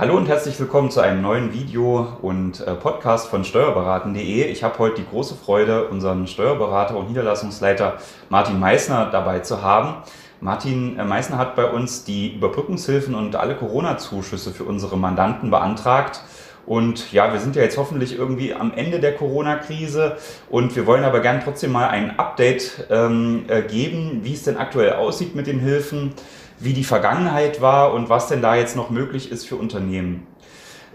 Hallo und herzlich willkommen zu einem neuen Video und äh, Podcast von steuerberaten.de. Ich habe heute die große Freude, unseren Steuerberater und Niederlassungsleiter Martin Meissner dabei zu haben. Martin äh, Meissner hat bei uns die Überbrückungshilfen und alle Corona-Zuschüsse für unsere Mandanten beantragt. Und ja, wir sind ja jetzt hoffentlich irgendwie am Ende der Corona-Krise und wir wollen aber gern trotzdem mal ein Update ähm, äh, geben, wie es denn aktuell aussieht mit den Hilfen wie die Vergangenheit war und was denn da jetzt noch möglich ist für Unternehmen.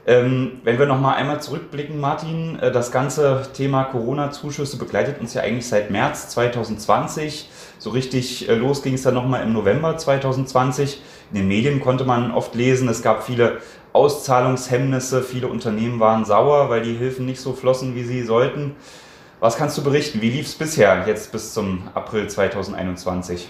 Ähm, wenn wir noch mal einmal zurückblicken, Martin, äh, das ganze Thema Corona-Zuschüsse begleitet uns ja eigentlich seit März 2020. So richtig äh, los ging es dann noch mal im November 2020. In den Medien konnte man oft lesen, es gab viele Auszahlungshemmnisse, viele Unternehmen waren sauer, weil die Hilfen nicht so flossen, wie sie sollten. Was kannst du berichten? Wie lief es bisher, jetzt bis zum April 2021?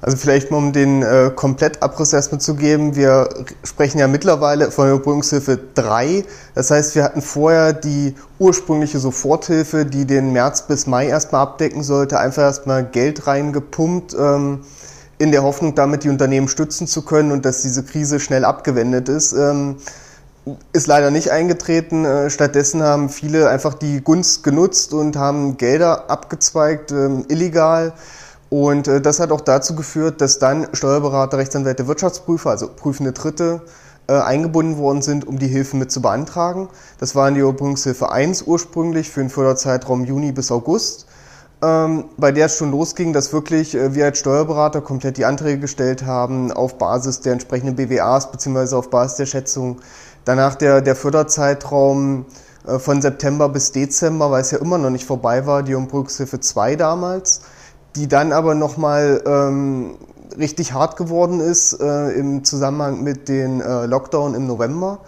Also vielleicht mal um den äh, Komplettabriss erstmal zu geben. Wir sprechen ja mittlerweile von der Überbrückungshilfe 3. Das heißt, wir hatten vorher die ursprüngliche Soforthilfe, die den März bis Mai erstmal abdecken sollte, einfach erstmal Geld reingepumpt, ähm, in der Hoffnung, damit die Unternehmen stützen zu können und dass diese Krise schnell abgewendet ist. Ähm, ist leider nicht eingetreten. Äh, stattdessen haben viele einfach die Gunst genutzt und haben Gelder abgezweigt, ähm, illegal und äh, das hat auch dazu geführt, dass dann Steuerberater, Rechtsanwälte, Wirtschaftsprüfer, also prüfende Dritte, äh, eingebunden worden sind, um die Hilfe mit zu beantragen. Das war in die Überbrückungshilfe 1 ursprünglich für den Förderzeitraum Juni bis August, ähm, bei der es schon losging, dass wirklich äh, wir als Steuerberater komplett die Anträge gestellt haben auf Basis der entsprechenden BWAs beziehungsweise auf Basis der Schätzung. Danach der, der Förderzeitraum äh, von September bis Dezember, weil es ja immer noch nicht vorbei war, die Überbrückungshilfe 2 damals die dann aber nochmal ähm, richtig hart geworden ist äh, im Zusammenhang mit den äh, Lockdown im November.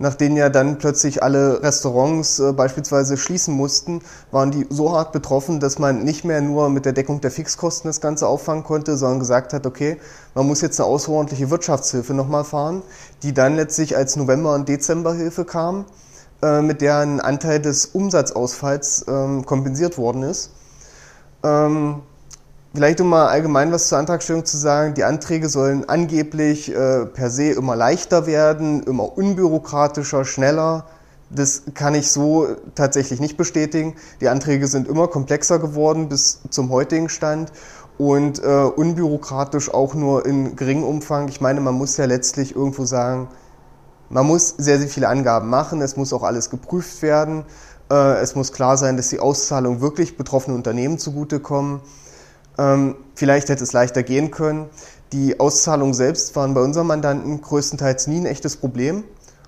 Nach denen ja dann plötzlich alle Restaurants äh, beispielsweise schließen mussten, waren die so hart betroffen, dass man nicht mehr nur mit der Deckung der Fixkosten das Ganze auffangen konnte, sondern gesagt hat, okay, man muss jetzt eine außerordentliche Wirtschaftshilfe nochmal fahren, die dann letztlich als November- und Dezemberhilfe kam, äh, mit der ein Anteil des Umsatzausfalls ähm, kompensiert worden ist. Ähm, Vielleicht um mal allgemein was zur Antragstellung zu sagen, die Anträge sollen angeblich äh, per se immer leichter werden, immer unbürokratischer, schneller. Das kann ich so tatsächlich nicht bestätigen. Die Anträge sind immer komplexer geworden bis zum heutigen Stand und äh, unbürokratisch auch nur in geringem Umfang. Ich meine, man muss ja letztlich irgendwo sagen, man muss sehr, sehr viele Angaben machen, es muss auch alles geprüft werden, äh, es muss klar sein, dass die Auszahlungen wirklich betroffenen Unternehmen zugutekommen. Ähm, vielleicht hätte es leichter gehen können. Die Auszahlungen selbst waren bei unseren Mandanten größtenteils nie ein echtes Problem.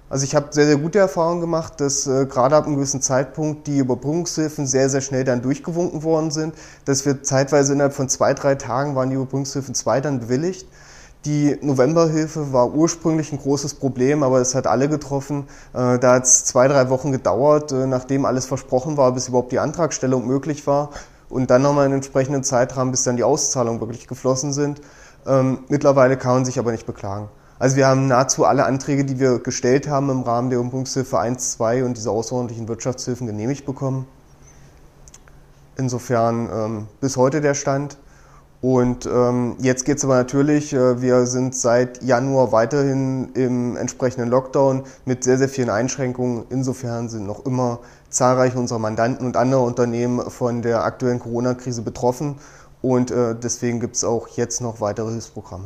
Also ich habe sehr, sehr gute Erfahrungen gemacht, dass äh, gerade ab einem gewissen Zeitpunkt die Überbrückungshilfen sehr, sehr schnell dann durchgewunken worden sind. Dass wir zeitweise innerhalb von zwei, drei Tagen waren die Überbrückungshilfen zwei dann bewilligt. Die Novemberhilfe war ursprünglich ein großes Problem, aber es hat alle getroffen. Äh, da hat es zwei, drei Wochen gedauert, äh, nachdem alles versprochen war, bis überhaupt die Antragstellung möglich war und dann nochmal einen entsprechenden Zeitrahmen, bis dann die Auszahlungen wirklich geflossen sind. Ähm, mittlerweile kann man sich aber nicht beklagen. Also wir haben nahezu alle Anträge, die wir gestellt haben im Rahmen der Umbruchshilfe 1, 2 und dieser außerordentlichen Wirtschaftshilfen genehmigt bekommen. Insofern ähm, bis heute der Stand. Und ähm, jetzt geht es aber natürlich, äh, wir sind seit Januar weiterhin im entsprechenden Lockdown mit sehr, sehr vielen Einschränkungen. Insofern sind noch immer zahlreiche unserer Mandanten und andere Unternehmen von der aktuellen Corona-Krise betroffen. Und äh, deswegen gibt es auch jetzt noch weitere Hilfsprogramme.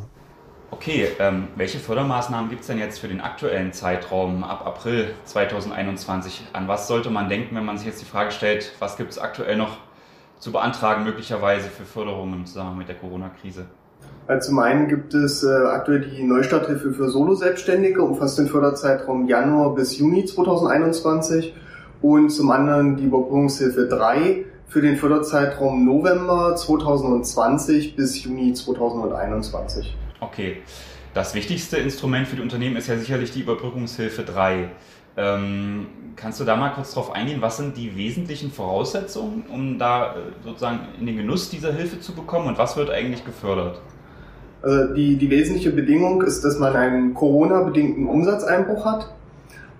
Okay, ähm, welche Fördermaßnahmen gibt es denn jetzt für den aktuellen Zeitraum ab April 2021? An was sollte man denken, wenn man sich jetzt die Frage stellt, was gibt es aktuell noch zu beantragen, möglicherweise für Förderungen im Zusammenhang mit der Corona-Krise? Zum einen gibt es äh, aktuell die Neustarthilfe für Solo-Selbstständige, umfasst den Förderzeitraum Januar bis Juni 2021 und zum anderen die Überbrückungshilfe 3 für den Förderzeitraum November 2020 bis Juni 2021. Okay. Das wichtigste Instrument für die Unternehmen ist ja sicherlich die Überbrückungshilfe 3. Ähm, kannst du da mal kurz drauf eingehen, was sind die wesentlichen Voraussetzungen, um da äh, sozusagen in den Genuss dieser Hilfe zu bekommen und was wird eigentlich gefördert? Also die, die wesentliche Bedingung ist, dass man einen Corona-bedingten Umsatzeinbruch hat.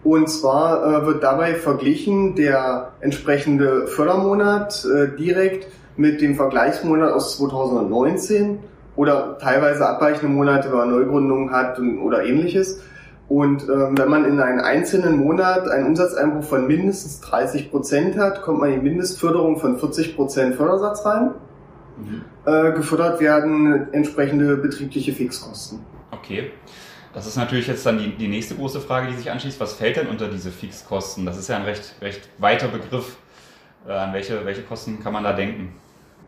Und zwar äh, wird dabei verglichen der entsprechende Fördermonat äh, direkt mit dem Vergleichsmonat aus 2019 oder teilweise abweichende Monate, wenn man Neugründungen hat und, oder ähnliches Und ähm, wenn man in einem einzelnen Monat einen Umsatzeinbruch von mindestens 30 Prozent hat, kommt man in Mindestförderung von 40 Prozent Fördersatz rein. Mhm. Äh, gefördert werden entsprechende betriebliche Fixkosten. Okay. Das ist natürlich jetzt dann die, die nächste große Frage, die sich anschließt. Was fällt denn unter diese Fixkosten? Das ist ja ein recht, recht weiter Begriff. Äh, an welche, welche Kosten kann man da denken?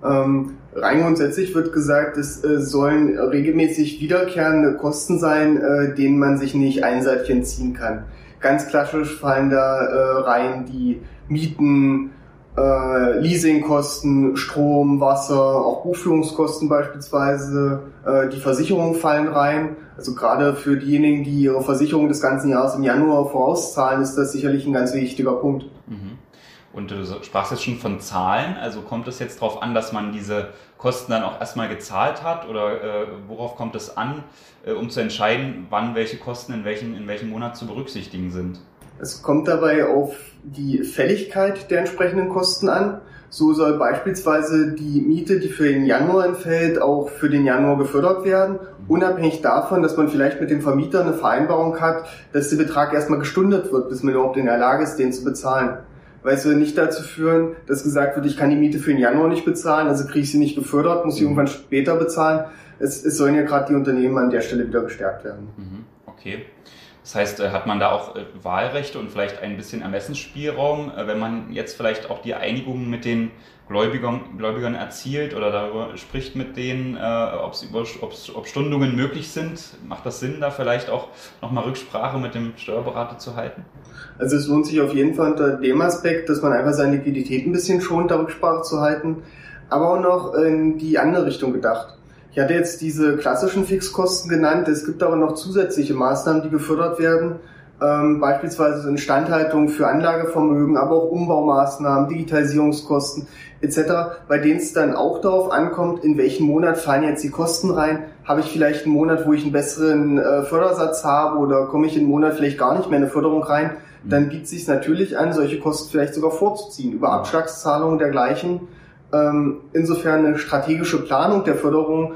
Ähm, rein grundsätzlich wird gesagt, es äh, sollen regelmäßig wiederkehrende Kosten sein, äh, denen man sich nicht einseitig entziehen kann. Ganz klassisch fallen da äh, rein die Mieten, äh, Leasingkosten, Strom, Wasser, auch Buchführungskosten beispielsweise, äh, die Versicherungen fallen rein. Also gerade für diejenigen, die ihre Versicherung des ganzen Jahres im Januar vorauszahlen, ist das sicherlich ein ganz wichtiger Punkt. Mhm. Und du sprachst jetzt schon von Zahlen, also kommt es jetzt darauf an, dass man diese Kosten dann auch erstmal gezahlt hat oder äh, worauf kommt es an, äh, um zu entscheiden, wann welche Kosten in welchem, in welchem Monat zu berücksichtigen sind? Es kommt dabei auf die Fälligkeit der entsprechenden Kosten an. So soll beispielsweise die Miete, die für den Januar entfällt, auch für den Januar gefördert werden, unabhängig davon, dass man vielleicht mit dem Vermieter eine Vereinbarung hat, dass der Betrag erstmal gestundet wird, bis man überhaupt in der Lage ist, den zu bezahlen. Weil es soll nicht dazu führen, dass gesagt wird, ich kann die Miete für den Januar nicht bezahlen, also kriege ich sie nicht gefördert, muss ich mhm. irgendwann später bezahlen. Es, es sollen ja gerade die Unternehmen an der Stelle wieder gestärkt werden. Mhm. Okay. Das heißt, äh, hat man da auch äh, Wahlrechte und vielleicht ein bisschen Ermessensspielraum, äh, wenn man jetzt vielleicht auch die Einigung mit den Gläubigern, Gläubigern erzielt oder darüber spricht mit denen, ob, ob Stundungen möglich sind? Macht das Sinn, da vielleicht auch nochmal Rücksprache mit dem Steuerberater zu halten? Also es lohnt sich auf jeden Fall unter dem Aspekt, dass man einfach seine Liquidität ein bisschen schont, da Rücksprache zu halten, aber auch noch in die andere Richtung gedacht. Ich hatte jetzt diese klassischen Fixkosten genannt. Es gibt aber noch zusätzliche Maßnahmen, die gefördert werden. Ähm, beispielsweise Instandhaltung für Anlagevermögen, aber auch Umbaumaßnahmen, Digitalisierungskosten etc., bei denen es dann auch darauf ankommt, in welchen Monat fallen jetzt die Kosten rein. Habe ich vielleicht einen Monat, wo ich einen besseren äh, Fördersatz habe oder komme ich in einen Monat vielleicht gar nicht mehr eine Förderung rein, dann bietet es sich natürlich an, solche Kosten vielleicht sogar vorzuziehen über Abschlagszahlungen dergleichen. Ähm, insofern eine strategische Planung der Förderung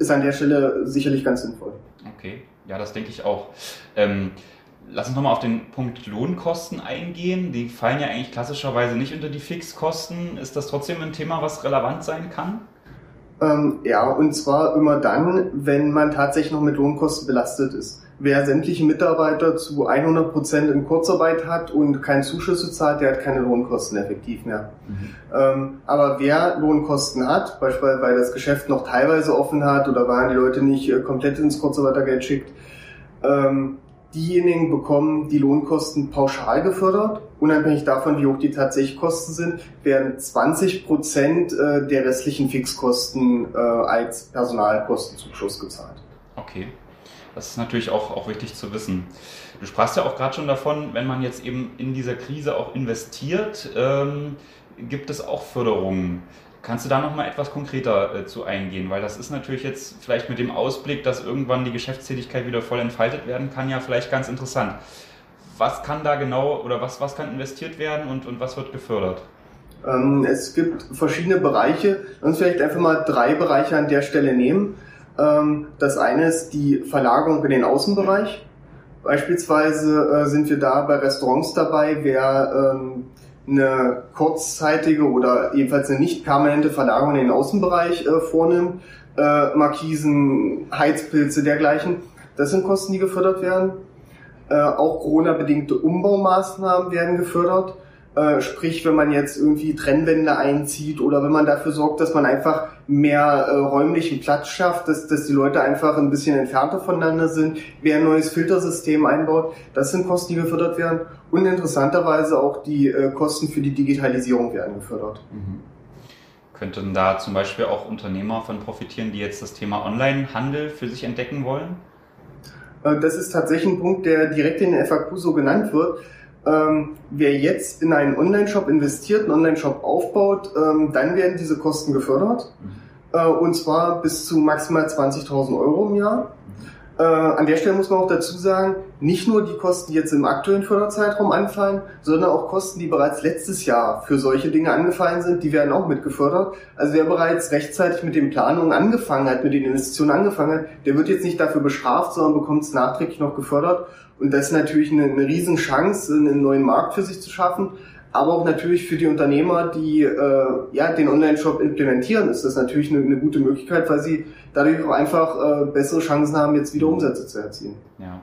ist an der Stelle sicherlich ganz sinnvoll. Okay, ja, das denke ich auch. Ähm, lass uns nochmal auf den Punkt Lohnkosten eingehen. Die fallen ja eigentlich klassischerweise nicht unter die Fixkosten. Ist das trotzdem ein Thema, was relevant sein kann? Ähm, ja, und zwar immer dann, wenn man tatsächlich noch mit Lohnkosten belastet ist wer sämtliche Mitarbeiter zu 100 Prozent in Kurzarbeit hat und keinen Zuschüsse zahlt, der hat keine Lohnkosten effektiv mehr. Mhm. Ähm, aber wer Lohnkosten hat, beispielsweise weil das Geschäft noch teilweise offen hat oder weil die Leute nicht äh, komplett ins Kurzarbeitergeld schickt, ähm, diejenigen bekommen die Lohnkosten pauschal gefördert. Unabhängig davon, wie hoch die tatsächlich Kosten sind, werden 20 Prozent äh, der restlichen Fixkosten äh, als Personalkostenzuschuss gezahlt. Okay. Das ist natürlich auch, auch wichtig zu wissen. Du sprachst ja auch gerade schon davon, wenn man jetzt eben in dieser Krise auch investiert, ähm, gibt es auch Förderungen. Kannst du da nochmal etwas konkreter äh, zu eingehen? Weil das ist natürlich jetzt vielleicht mit dem Ausblick, dass irgendwann die Geschäftstätigkeit wieder voll entfaltet werden kann, ja vielleicht ganz interessant. Was kann da genau oder was, was kann investiert werden und, und was wird gefördert? Ähm, es gibt verschiedene Bereiche. Uns vielleicht einfach mal drei Bereiche an der Stelle nehmen. Ähm, das eine ist die Verlagerung in den Außenbereich. Beispielsweise äh, sind wir da bei Restaurants dabei, wer ähm, eine kurzzeitige oder jedenfalls eine nicht permanente Verlagerung in den Außenbereich äh, vornimmt, äh, Markisen, Heizpilze, dergleichen. Das sind Kosten, die gefördert werden. auch Corona-bedingte Umbaumaßnahmen werden gefördert. Äh, sprich, wenn man jetzt irgendwie Trennwände einzieht oder wenn man dafür sorgt, dass man einfach mehr äh, räumlichen Platz schafft, dass, dass die Leute einfach ein bisschen entfernter voneinander sind, wer ein neues Filtersystem einbaut, das sind Kosten, die gefördert werden. Und interessanterweise auch die äh, Kosten für die Digitalisierung werden gefördert. Mhm. Könnten da zum Beispiel auch Unternehmer von profitieren, die jetzt das Thema Onlinehandel für sich entdecken wollen? Äh, das ist tatsächlich ein Punkt, der direkt in den FAQ so genannt wird ähm, wer jetzt in einen Online-Shop investiert, einen Online-Shop aufbaut, ähm, dann werden diese Kosten gefördert. Mhm. Äh, und zwar bis zu maximal 20.000 Euro im Jahr. Mhm. Äh, an der Stelle muss man auch dazu sagen, nicht nur die Kosten, die jetzt im aktuellen Förderzeitraum anfallen, sondern auch Kosten, die bereits letztes Jahr für solche Dinge angefallen sind, die werden auch mitgefördert. Also wer bereits rechtzeitig mit den Planungen angefangen hat, mit den Investitionen angefangen hat, der wird jetzt nicht dafür bestraft, sondern bekommt es nachträglich noch gefördert. Und das ist natürlich eine, eine Riesenchance, einen neuen Markt für sich zu schaffen aber auch natürlich für die Unternehmer, die äh, ja den Online-Shop implementieren, ist das natürlich eine, eine, gute Möglichkeit, weil sie dadurch auch einfach äh, bessere Chancen haben, jetzt wieder Umsätze zu erzielen. Ja.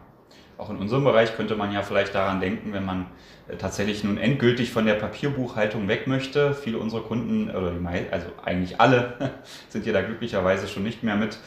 Auch in unserem Bereich könnte man ja vielleicht daran denken, wenn man äh, tatsächlich nun endgültig von der Papierbuchhaltung weg möchte. Viele unserer Kunden, oder die meisten, also eigentlich alle, sind ja da glücklicherweise schon nicht mehr mit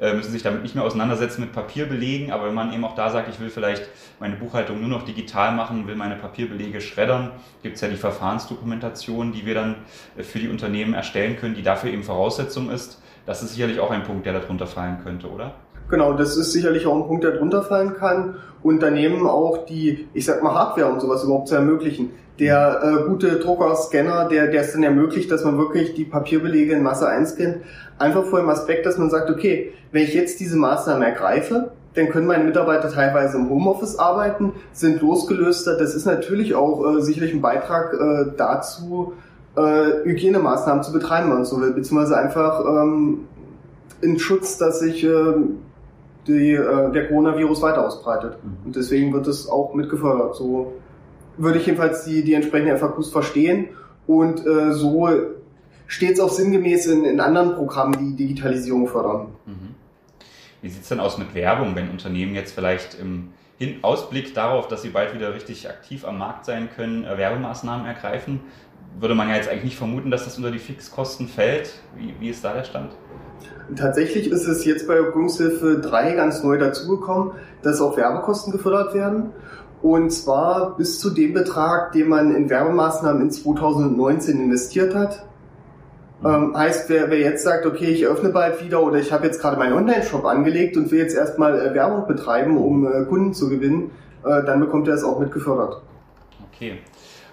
müssen sich damit nicht mehr auseinandersetzen mit Papierbelegen, aber wenn man eben auch da sagt, ich will vielleicht meine Buchhaltung nur noch digital machen, will meine Papierbelege schreddern, gibt es ja die Verfahrensdokumentation, die wir dann äh, für die Unternehmen erstellen können, die dafür eben Voraussetzung ist. Das ist sicherlich auch ein Punkt, der darunter fallen könnte, oder? Genau, das ist sicherlich auch ein Punkt, der drunter fallen kann. Unternehmen auch die, ich sag mal, Hardware und sowas überhaupt zu ermöglichen. Der äh, gute Drucker-Scanner, der, der es dann ermöglicht, dass man wirklich die Papierbelege in Masse einscannt. Einfach vor dem Aspekt, dass man sagt, okay, wenn ich jetzt diese Maßnahmen ergreife, dann können meine Mitarbeiter teilweise im Homeoffice arbeiten, sind losgelöster. Das ist natürlich auch äh, sicherlich ein Beitrag äh, dazu, äh, Hygienemaßnahmen zu betreiben, man so will, beziehungsweise einfach ähm, in Schutz, dass sich äh, die, äh, der Coronavirus weiter ausbreitet. Mhm. Und deswegen wird es auch mitgefördert. So würde ich jedenfalls die, die entsprechenden FAQs verstehen. Und äh, so steht es auch sinngemäß in, in anderen Programmen, die Digitalisierung fördern. Mhm. Wie sieht es denn aus mit Werbung, wenn Unternehmen jetzt vielleicht im Hin Ausblick darauf, dass sie bald wieder richtig aktiv am Markt sein können, äh, Werbemaßnahmen ergreifen? Würde man ja jetzt eigentlich nicht vermuten, dass das unter die Fixkosten fällt. Wie, wie ist da der Stand? Tatsächlich ist es jetzt bei Gründungshilfe 3 ganz neu dazugekommen, dass auch Werbekosten gefördert werden. Und zwar bis zu dem Betrag, den man in Werbemaßnahmen in 2019 investiert hat. Ähm, heißt, wer, wer jetzt sagt, okay, ich öffne bald wieder oder ich habe jetzt gerade meinen Online-Shop angelegt und will jetzt erstmal äh, Werbung betreiben, um äh, Kunden zu gewinnen, äh, dann bekommt er es auch mit gefördert. Okay.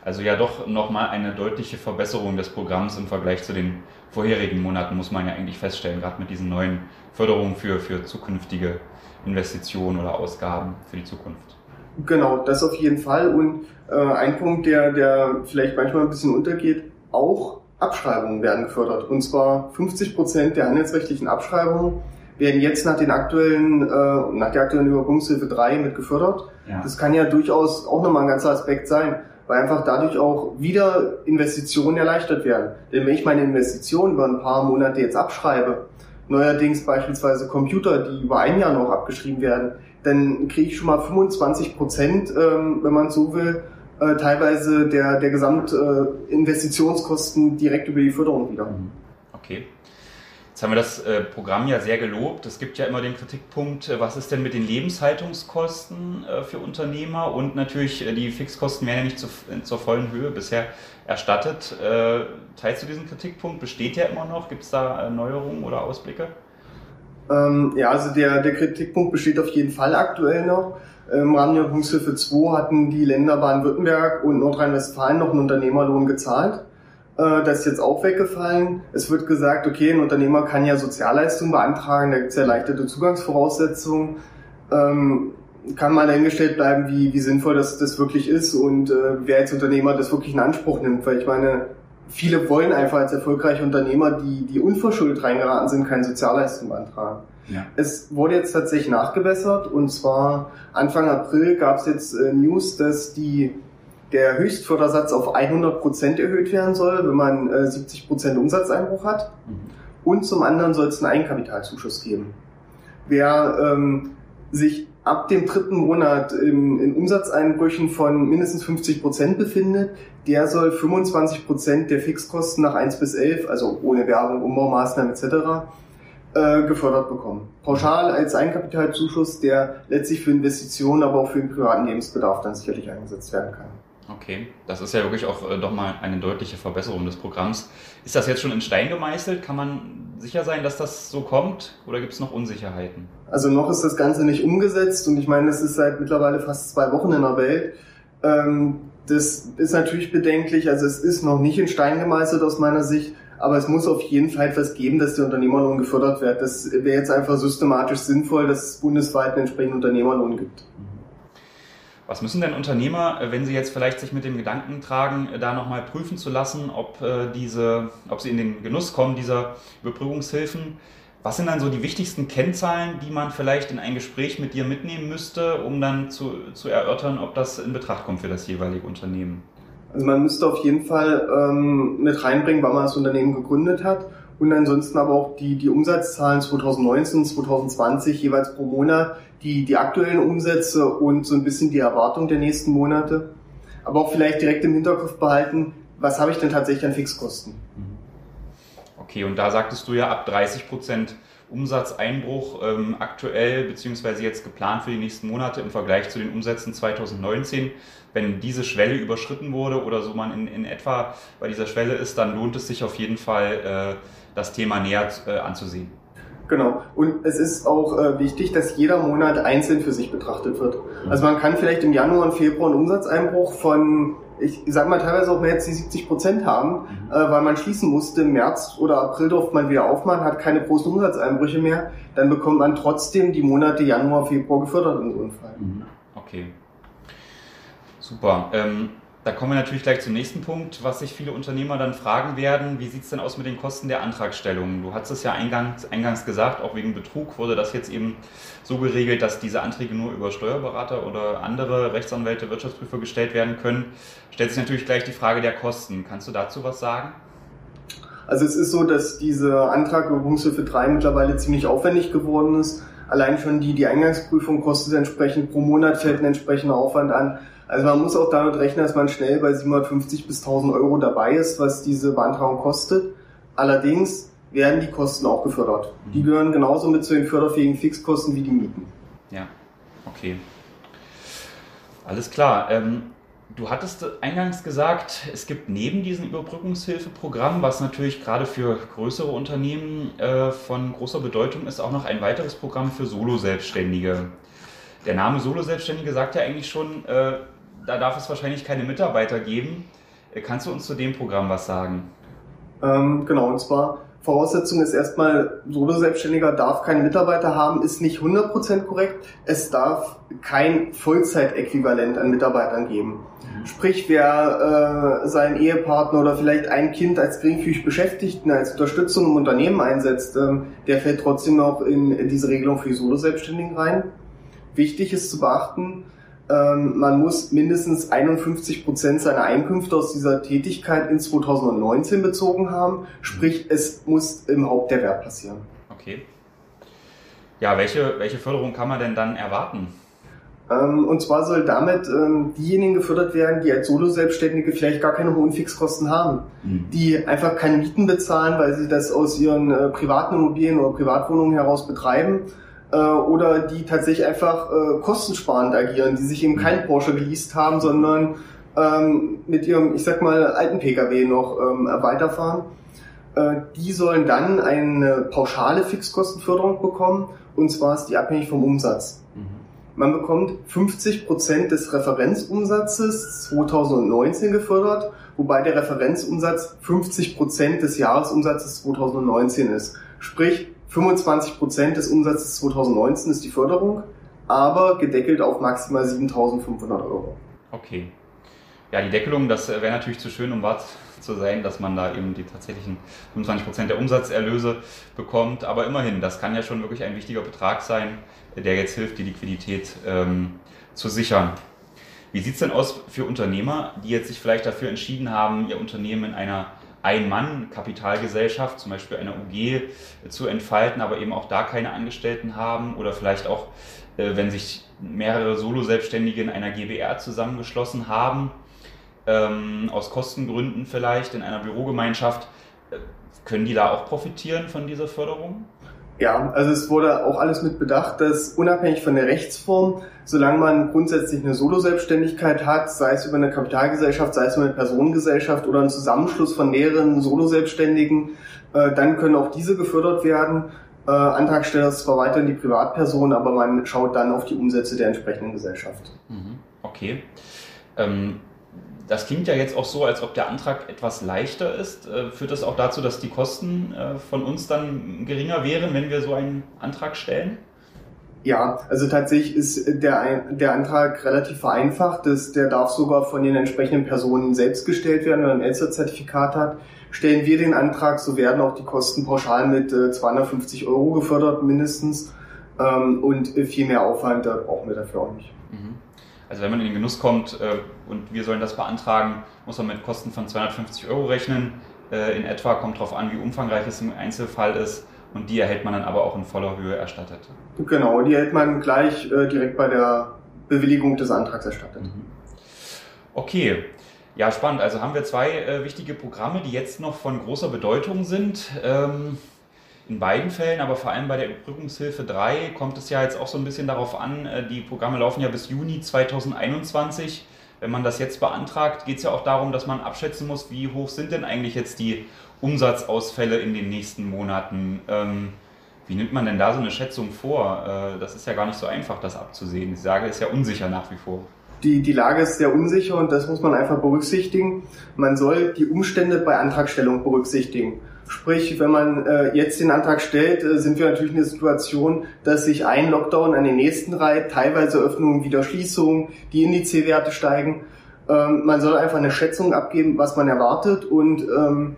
Also ja doch nochmal eine deutliche Verbesserung des Programms im Vergleich zu den vorherigen Monaten, muss man ja eigentlich feststellen, gerade mit diesen neuen Förderungen für, für zukünftige Investitionen oder Ausgaben für die Zukunft. Genau, das auf jeden Fall. Und äh, ein Punkt, der, der vielleicht manchmal ein bisschen untergeht, auch Abschreibungen werden gefördert. Und zwar 50 Prozent der handelsrechtlichen Abschreibungen werden jetzt nach den aktuellen, äh, nach der aktuellen Überbrückungshilfe 3 mit gefördert. Ja. Das kann ja durchaus auch nochmal ein ganzer Aspekt sein, weil einfach dadurch auch wieder Investitionen erleichtert werden. Denn wenn ich meine Investitionen über ein paar Monate jetzt abschreibe, neuerdings beispielsweise Computer, die über ein Jahr noch abgeschrieben werden, dann kriege ich schon mal 25 Prozent, ähm, wenn man so will, äh, teilweise der, der Gesamtinvestitionskosten direkt über die Förderung wieder. Mhm. Okay. Jetzt haben wir das äh, Programm ja sehr gelobt. Es gibt ja immer den Kritikpunkt, äh, was ist denn mit den Lebenshaltungskosten äh, für Unternehmer? Und natürlich, äh, die Fixkosten werden ja nicht zu, zur vollen Höhe bisher erstattet. teilst du diesen Kritikpunkt? Besteht der immer noch? Gibt es da Neuerungen oder Ausblicke? Ähm, ja, also der, der Kritikpunkt besteht auf jeden Fall aktuell noch. Im Rahmen der Bundeshilfe 2 hatten die Länder Baden-Württemberg und Nordrhein-Westfalen noch einen Unternehmerlohn gezahlt. Äh, das ist jetzt auch weggefallen. Es wird gesagt, okay, ein Unternehmer kann ja Sozialleistungen beantragen, da gibt es erleichterte Zugangsvoraussetzungen. Ähm, kann mal dahingestellt bleiben, wie, wie sinnvoll das, das wirklich ist und äh, wer als Unternehmer das wirklich in Anspruch nimmt. Weil ich meine, viele wollen einfach als erfolgreiche Unternehmer, die, die unverschuldet reingeraten sind, keine Sozialleistungen beantragen. Ja. Es wurde jetzt tatsächlich nachgebessert und zwar Anfang April gab es jetzt äh, News, dass die, der Höchstfördersatz auf 100 Prozent erhöht werden soll, wenn man äh, 70 Prozent Umsatzeinbruch hat. Mhm. Und zum anderen soll es einen Eigenkapitalzuschuss geben. Wer ähm, sich ab dem dritten Monat in, in Umsatzeinbrüchen von mindestens 50 Prozent befindet, der soll 25 Prozent der Fixkosten nach 1 bis 11, also ohne Werbung, Umbaumaßnahmen etc., äh, gefördert bekommen. Pauschal als Eigenkapitalzuschuss, der letztlich für Investitionen, aber auch für den privaten Lebensbedarf dann sicherlich eingesetzt werden kann. Okay, das ist ja wirklich auch äh, doch mal eine deutliche Verbesserung des Programms. Ist das jetzt schon in Stein gemeißelt? Kann man sicher sein, dass das so kommt oder gibt es noch Unsicherheiten? Also noch ist das Ganze nicht umgesetzt und ich meine, das ist seit mittlerweile fast zwei Wochen in der Welt. Ähm, das ist natürlich bedenklich, also es ist noch nicht in Stein gemeißelt aus meiner Sicht, aber es muss auf jeden Fall etwas geben, dass der Unternehmerlohn gefördert wird. Das wäre jetzt einfach systematisch sinnvoll, dass es bundesweit einen entsprechenden Unternehmerlohn gibt. Was müssen denn Unternehmer, äh, wenn sie jetzt vielleicht sich mit dem Gedanken tragen, äh, da nochmal prüfen zu lassen, ob, äh, diese, ob sie in den Genuss kommen dieser Überbrückungshilfen? Was sind dann so die wichtigsten Kennzahlen, die man vielleicht in ein Gespräch mit dir mitnehmen müsste, um dann zu, zu erörtern, ob das in Betracht kommt für das jeweilige Unternehmen? Also man müsste auf jeden Fall ähm, mit reinbringen, wann man das Unternehmen gegründet hat und ansonsten aber auch die, die Umsatzzahlen 2019, 2020 jeweils pro Monat, die, die aktuellen Umsätze und so ein bisschen die Erwartung der nächsten Monate. Aber auch vielleicht direkt im Hinterkopf behalten, was habe ich denn tatsächlich an Fixkosten? Okay, und da sagtest du ja ab 30 Prozent Umsatzeinbruch ähm, aktuell beziehungsweise jetzt geplant für die nächsten Monate im Vergleich zu den Umsätzen 2019. Wenn diese Schwelle überschritten wurde oder so man in, in etwa bei dieser Schwelle ist, dann lohnt es sich auf jeden Fall, äh, das Thema näher äh, anzusehen. Genau. Und es ist auch äh, wichtig, dass jeder Monat einzeln für sich betrachtet wird. Also man kann vielleicht im Januar und Februar einen Umsatzeinbruch von, ich sag mal teilweise auch mehr als die 70 Prozent haben, mhm. äh, weil man schließen musste. Im März oder April durfte man wieder aufmachen, hat keine großen Umsatzeinbrüche mehr. Dann bekommt man trotzdem die Monate Januar, Februar gefördert in so einem Fall. Mhm. Okay. Super. Ähm da kommen wir natürlich gleich zum nächsten Punkt, was sich viele Unternehmer dann fragen werden. Wie sieht es denn aus mit den Kosten der Antragstellung? Du hast es ja eingangs, eingangs gesagt, auch wegen Betrug wurde das jetzt eben so geregelt, dass diese Anträge nur über Steuerberater oder andere Rechtsanwälte, Wirtschaftsprüfer gestellt werden können. Stellt sich natürlich gleich die Frage der Kosten. Kannst du dazu was sagen? Also es ist so, dass diese Antrag Übungshilfe 3 mittlerweile ziemlich aufwendig geworden ist. Allein schon die, die Eingangsprüfung kostet entsprechend, pro Monat fällt ein entsprechender Aufwand an. Also man muss auch damit rechnen, dass man schnell bei 750 bis 1000 Euro dabei ist, was diese Beantragung kostet. Allerdings werden die Kosten auch gefördert. Die mhm. gehören genauso mit zu den förderfähigen Fixkosten wie die Mieten. Ja, okay. Alles klar. Ähm, du hattest eingangs gesagt, es gibt neben diesem Überbrückungshilfeprogramm, was natürlich gerade für größere Unternehmen äh, von großer Bedeutung ist, auch noch ein weiteres Programm für Solo-Selbstständige. Der Name Solo-Selbstständige sagt ja eigentlich schon, äh, da darf es wahrscheinlich keine Mitarbeiter geben. Äh, kannst du uns zu dem Programm was sagen? Ähm, genau, und zwar Voraussetzung ist erstmal, Solo-Selbstständiger darf keine Mitarbeiter haben, ist nicht 100% korrekt. Es darf kein Vollzeitäquivalent an Mitarbeitern geben. Mhm. Sprich, wer äh, seinen Ehepartner oder vielleicht ein Kind als geringfügig Beschäftigten als Unterstützung im Unternehmen einsetzt, ähm, der fällt trotzdem noch in diese Regelung für die Solo-Selbstständigen rein. Wichtig ist zu beachten, ähm, man muss mindestens 51 Prozent seiner Einkünfte aus dieser Tätigkeit in 2019 bezogen haben. Sprich, es muss im Haupterwerb passieren. Okay. Ja, welche, welche Förderung kann man denn dann erwarten? Ähm, und zwar soll damit ähm, diejenigen gefördert werden, die als Solo-Selbstständige vielleicht gar keine hohen Fixkosten haben, mhm. die einfach keine Mieten bezahlen, weil sie das aus ihren äh, privaten Immobilien oder Privatwohnungen heraus betreiben äh, oder die tatsächlich einfach äh, kostensparend agieren, die sich eben keinen Porsche geleast haben, sondern ähm, mit ihrem, ich sag mal, alten Pkw noch ähm, weiterfahren. Äh, die sollen dann eine pauschale Fixkostenförderung bekommen und zwar ist die abhängig vom Umsatz. Mhm. Man bekommt 50 Prozent des Referenzumsatzes 2019 gefördert, wobei der Referenzumsatz 50 Prozent des Jahresumsatzes 2019 ist. Sprich, 25 Prozent des Umsatzes 2019 ist die Förderung, aber gedeckelt auf maximal 7.500 Euro. Okay. Ja, die Deckelung, das wäre natürlich zu schön, um wahr zu sein, dass man da eben die tatsächlichen 25 Prozent der Umsatzerlöse bekommt. Aber immerhin, das kann ja schon wirklich ein wichtiger Betrag sein, der jetzt hilft, die Liquidität ähm, zu sichern. Wie sieht es denn aus für Unternehmer, die jetzt sich vielleicht dafür entschieden haben, ihr Unternehmen in einer ein-Mann-Kapitalgesellschaft, zum Beispiel einer UG, zu entfalten, aber eben auch da keine Angestellten haben oder vielleicht auch, äh, wenn sich mehrere Solo-Selbstständige in einer GBR zusammengeschlossen haben, ähm, aus Kostengründen vielleicht in einer Bürogemeinschaft, äh, können die da auch profitieren von dieser Förderung? Ja, also es wurde auch alles mit bedacht, dass unabhängig von der Rechtsform, solange man grundsätzlich eine Solo-Selbstständigkeit hat, sei es über eine Kapitalgesellschaft, sei es über eine Personengesellschaft oder einen Zusammenschluss von mehreren Solo-Selbstständigen, äh, dann können auch diese gefördert werden. Äh, Antragsteller ist zwar weiterhin die Privatperson, aber man schaut dann auf die Umsätze der entsprechenden Gesellschaft. Mhm, okay. Ähm das klingt ja jetzt auch so, als ob der Antrag etwas leichter ist. Äh, führt das auch dazu, dass die Kosten äh, von uns dann geringer wären, wenn wir so einen Antrag stellen? Ja, also tatsächlich ist der, der Antrag relativ vereinfacht. Das, der darf sogar von den entsprechenden Personen selbst gestellt werden, wenn man ein Elster-Zertifikat hat. Stellen wir den Antrag, so werden auch die Kosten pauschal mit 250 Euro gefördert mindestens. Ähm, und viel mehr Aufwand da brauchen wir dafür auch nicht. Mhm. Also wenn man in den Genuss kommt äh, und wir sollen das beantragen, muss man mit Kosten von 250 Euro rechnen. Äh, in etwa kommt darauf an, wie umfangreich es im Einzelfall ist. Und die erhält man dann aber auch in voller Höhe erstattet. Genau, die erhält man gleich äh, direkt bei der Bewilligung des Antrags erstattet. Mhm. Okay, ja, spannend. Also haben wir zwei äh, wichtige Programme, die jetzt noch von großer Bedeutung sind. Ähm, in beiden Fällen, aber vor allem bei der Überbrückungshilfe 3 kommt es ja jetzt auch so ein bisschen darauf an, äh, die Programme laufen ja bis Juni 2021. Wenn man das jetzt beantragt, geht es ja auch darum, dass man abschätzen muss, wie hoch sind denn eigentlich jetzt die Umsatzausfälle in den nächsten Monaten. Ähm, wie nimmt man denn da so eine Schätzung vor? Äh, das ist ja gar nicht so einfach, das abzusehen. Die Lage ist ja unsicher nach wie vor. Die, die Lage ist sehr unsicher und das muss man einfach berücksichtigen. Man soll die Umstände bei Antragstellung berücksichtigen. Sprich, wenn man äh, jetzt den Antrag stellt, äh, sind wir natürlich in der Situation, dass sich ein Lockdown an den nächsten reiht, teilweise Öffnungen, wieder Schließungen, die Indizewerte steigen. Ähm, man soll einfach eine Schätzung abgeben, was man erwartet und ähm,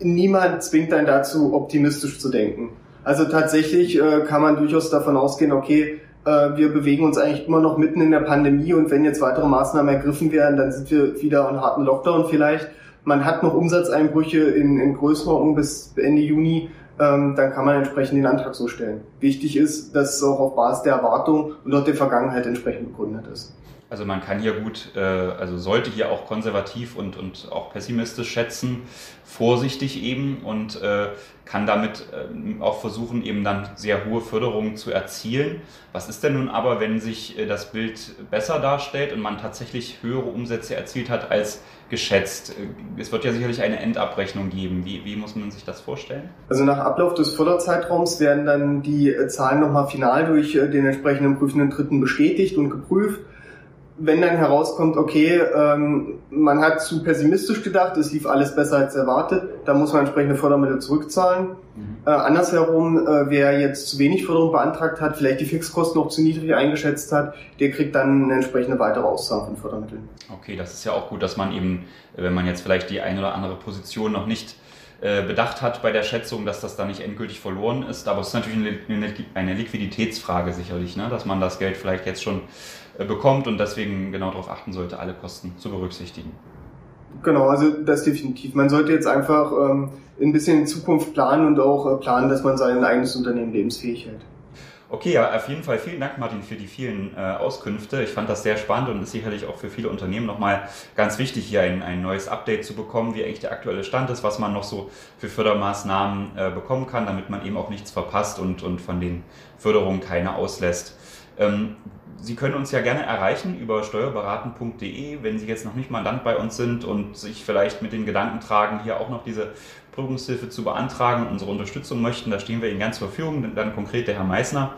niemand zwingt einen dazu, optimistisch zu denken. Also tatsächlich äh, kann man durchaus davon ausgehen, okay, äh, wir bewegen uns eigentlich immer noch mitten in der Pandemie und wenn jetzt weitere Maßnahmen ergriffen werden, dann sind wir wieder in harten Lockdown vielleicht man hat noch Umsatzeinbrüche in, in Größenordnung bis Ende Juni, ähm, dann kann man entsprechend den Antrag so stellen. Wichtig ist, dass es auch auf Basis der Erwartung und auch der Vergangenheit entsprechend begründet ist. Also man kann hier gut, äh, also sollte hier auch konservativ und, und auch pessimistisch schätzen, vorsichtig eben und äh, kann damit äh, auch versuchen, eben dann sehr hohe Förderungen zu erzielen. Was ist denn nun aber, wenn sich äh, das Bild besser darstellt und man tatsächlich höhere Umsätze erzielt hat als geschätzt? Äh, es wird ja sicherlich eine Endabrechnung geben. Wie, wie muss man sich das vorstellen? Also nach Ablauf des Förderzeitraums werden dann die äh, Zahlen nochmal final durch den entsprechenden prüfenden Dritten bestätigt und geprüft wenn dann herauskommt, okay, ähm, man hat zu pessimistisch gedacht, es lief alles besser als erwartet, dann muss man entsprechende Fördermittel zurückzahlen. Mhm. Äh, andersherum, äh, wer jetzt zu wenig Förderung beantragt hat, vielleicht die Fixkosten noch zu niedrig eingeschätzt hat, der kriegt dann eine entsprechende weitere Auszahlung von Fördermitteln. Okay, das ist ja auch gut, dass man eben, wenn man jetzt vielleicht die eine oder andere Position noch nicht äh, bedacht hat bei der Schätzung, dass das dann nicht endgültig verloren ist. Aber es ist natürlich eine Liquiditätsfrage sicherlich, ne? dass man das Geld vielleicht jetzt schon bekommt und deswegen genau darauf achten sollte, alle Kosten zu berücksichtigen. Genau, also das definitiv. Man sollte jetzt einfach ähm, ein bisschen in Zukunft planen und auch äh, planen, dass man sein eigenes Unternehmen lebensfähig hält. Okay, ja, auf jeden Fall vielen Dank, Martin, für die vielen äh, Auskünfte. Ich fand das sehr spannend und ist sicherlich auch für viele Unternehmen nochmal ganz wichtig, hier ein, ein neues Update zu bekommen, wie eigentlich der aktuelle Stand ist, was man noch so für Fördermaßnahmen äh, bekommen kann, damit man eben auch nichts verpasst und, und von den Förderungen keine auslässt. Ähm, Sie können uns ja gerne erreichen über steuerberaten.de, wenn Sie jetzt noch nicht mal Land bei uns sind und sich vielleicht mit den Gedanken tragen, hier auch noch diese Prüfungshilfe zu beantragen, unsere Unterstützung möchten. Da stehen wir Ihnen ganz zur Verfügung, dann konkret der Herr Meissner.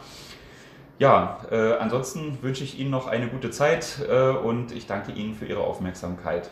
Ja, äh, ansonsten wünsche ich Ihnen noch eine gute Zeit äh, und ich danke Ihnen für Ihre Aufmerksamkeit.